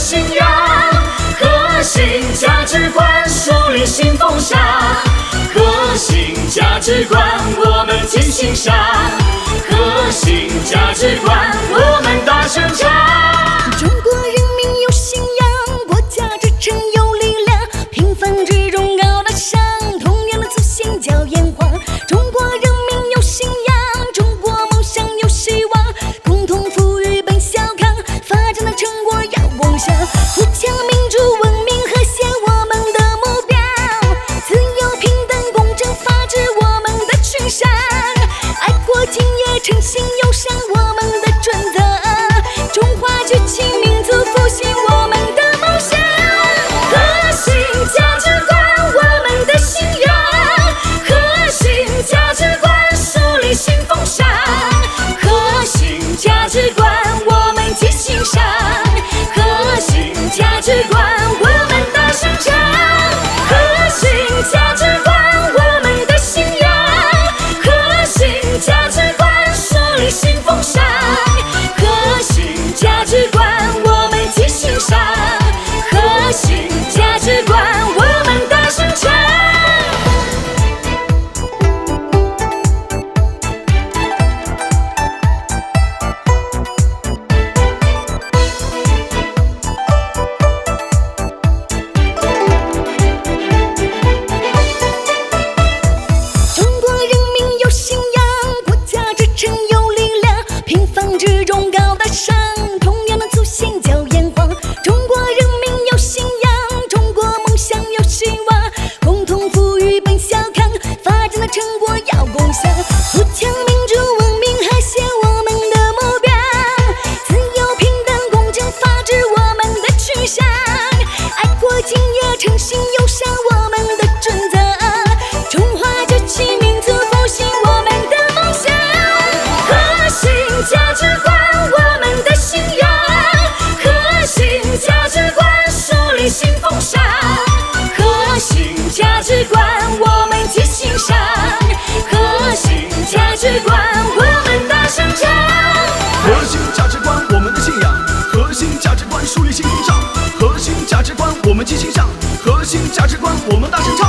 信仰，核心价值观树立新风尚。核心价值观，我们精心上。核心价值观，我们大声唱。只怪。我要共享。履心至上。核心价值观我们齐心向，核心价值观我们大声。